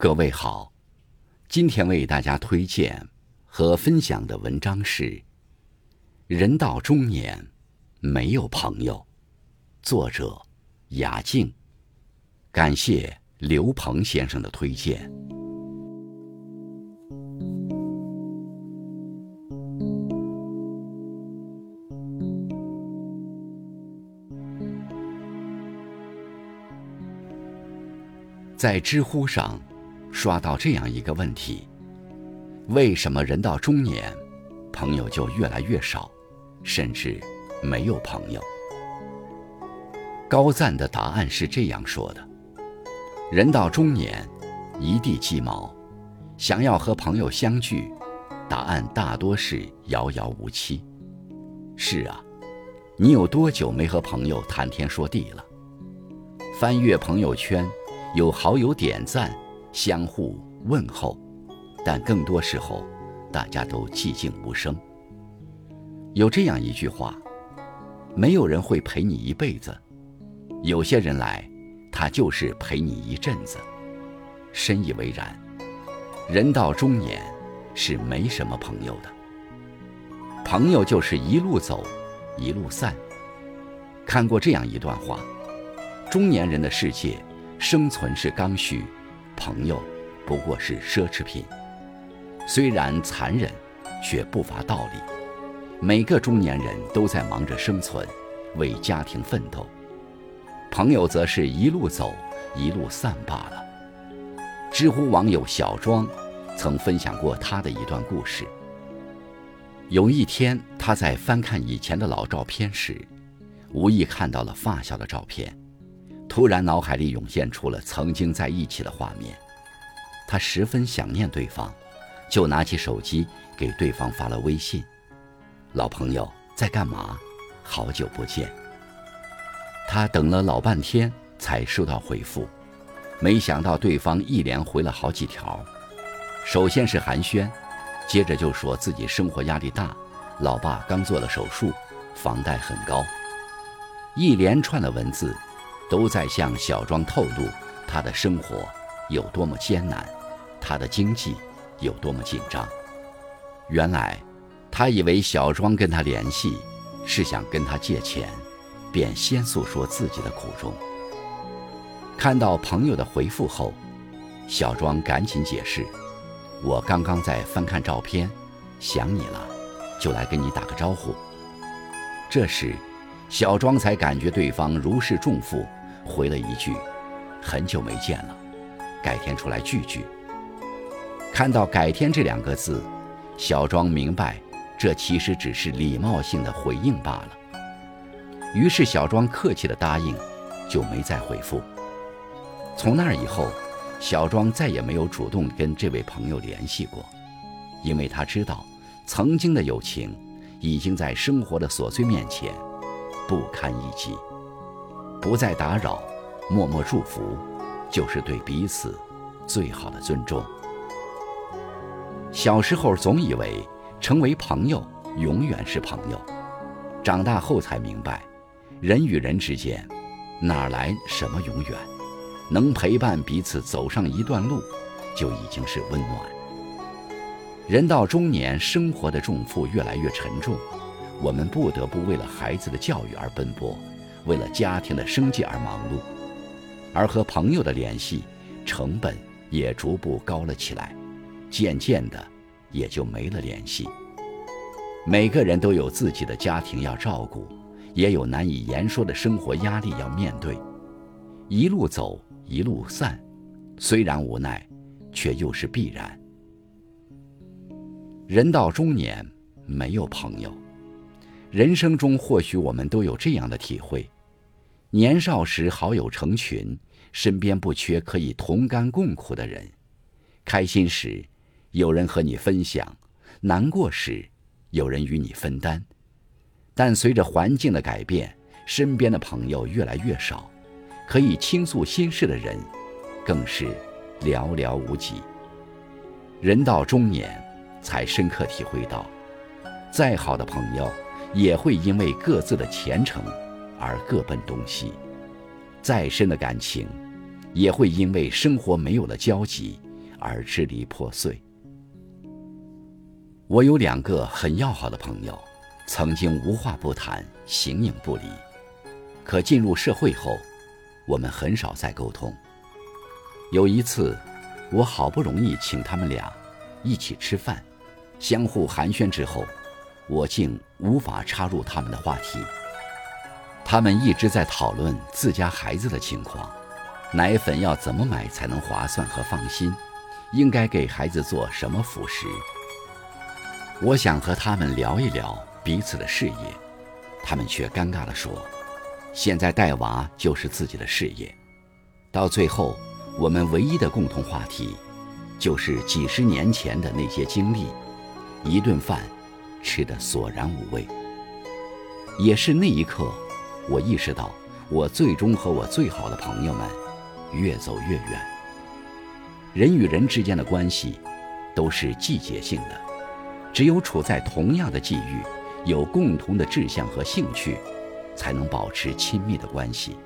各位好，今天为大家推荐和分享的文章是《人到中年没有朋友》，作者雅静。感谢刘鹏先生的推荐。在知乎上。刷到这样一个问题：为什么人到中年，朋友就越来越少，甚至没有朋友？高赞的答案是这样说的：人到中年，一地鸡毛，想要和朋友相聚，答案大多是遥遥无期。是啊，你有多久没和朋友谈天说地了？翻阅朋友圈，有好友点赞。相互问候，但更多时候，大家都寂静无声。有这样一句话：没有人会陪你一辈子，有些人来，他就是陪你一阵子。深以为然。人到中年，是没什么朋友的。朋友就是一路走，一路散。看过这样一段话：中年人的世界，生存是刚需。朋友不过是奢侈品，虽然残忍，却不乏道理。每个中年人都在忙着生存，为家庭奋斗，朋友则是一路走，一路散罢了。知乎网友小庄曾分享过他的一段故事。有一天，他在翻看以前的老照片时，无意看到了发小的照片。突然，脑海里涌现出了曾经在一起的画面，他十分想念对方，就拿起手机给对方发了微信：“老朋友在干嘛？好久不见。”他等了老半天才收到回复，没想到对方一连回了好几条，首先是寒暄，接着就说自己生活压力大，老爸刚做了手术，房贷很高，一连串的文字。都在向小庄透露他的生活有多么艰难，他的经济有多么紧张。原来，他以为小庄跟他联系是想跟他借钱，便先诉说自己的苦衷。看到朋友的回复后，小庄赶紧解释：“我刚刚在翻看照片，想你了，就来跟你打个招呼。”这时，小庄才感觉对方如释重负。回了一句：“很久没见了，改天出来聚聚。”看到“改天”这两个字，小庄明白，这其实只是礼貌性的回应罢了。于是小庄客气的答应，就没再回复。从那以后，小庄再也没有主动跟这位朋友联系过，因为他知道，曾经的友情，已经在生活的琐碎面前，不堪一击。不再打扰，默默祝福，就是对彼此最好的尊重。小时候总以为成为朋友永远是朋友，长大后才明白，人与人之间哪来什么永远？能陪伴彼此走上一段路，就已经是温暖。人到中年，生活的重负越来越沉重，我们不得不为了孩子的教育而奔波。为了家庭的生计而忙碌，而和朋友的联系成本也逐步高了起来，渐渐的也就没了联系。每个人都有自己的家庭要照顾，也有难以言说的生活压力要面对，一路走一路散，虽然无奈，却又是必然。人到中年，没有朋友，人生中或许我们都有这样的体会。年少时好友成群，身边不缺可以同甘共苦的人。开心时，有人和你分享；难过时，有人与你分担。但随着环境的改变，身边的朋友越来越少，可以倾诉心事的人，更是寥寥无几。人到中年，才深刻体会到，再好的朋友，也会因为各自的前程。而各奔东西，再深的感情，也会因为生活没有了交集，而支离破碎。我有两个很要好的朋友，曾经无话不谈，形影不离。可进入社会后，我们很少再沟通。有一次，我好不容易请他们俩一起吃饭，相互寒暄之后，我竟无法插入他们的话题。他们一直在讨论自家孩子的情况，奶粉要怎么买才能划算和放心，应该给孩子做什么辅食。我想和他们聊一聊彼此的事业，他们却尴尬地说：“现在带娃就是自己的事业。”到最后，我们唯一的共同话题，就是几十年前的那些经历，一顿饭吃得索然无味。也是那一刻，我意识到，我最终和我最好的朋友们越走越远。人与人之间的关系，都是季节性的。只有处在同样的际遇，有共同的志向和兴趣，才能保持亲密的关系。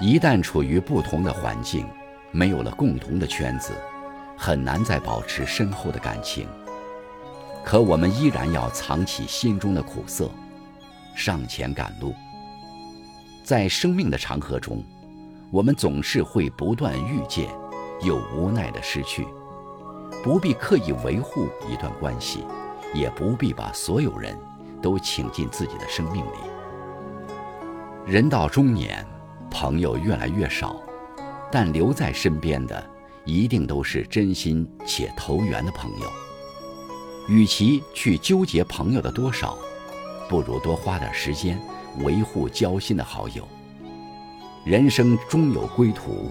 一旦处于不同的环境，没有了共同的圈子，很难再保持深厚的感情。可我们依然要藏起心中的苦涩，上前赶路。在生命的长河中，我们总是会不断遇见，又无奈的失去。不必刻意维护一段关系，也不必把所有人都请进自己的生命里。人到中年，朋友越来越少，但留在身边的一定都是真心且投缘的朋友。与其去纠结朋友的多少，不如多花点时间维护交心的好友。人生终有归途，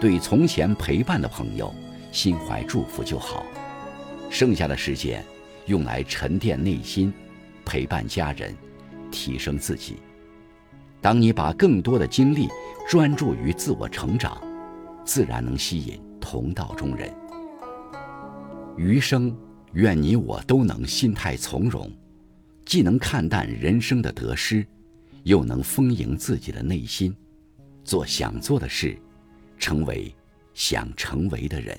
对从前陪伴的朋友。心怀祝福就好，剩下的时间用来沉淀内心，陪伴家人，提升自己。当你把更多的精力专注于自我成长，自然能吸引同道中人。余生，愿你我都能心态从容，既能看淡人生的得失，又能丰盈自己的内心，做想做的事，成为想成为的人。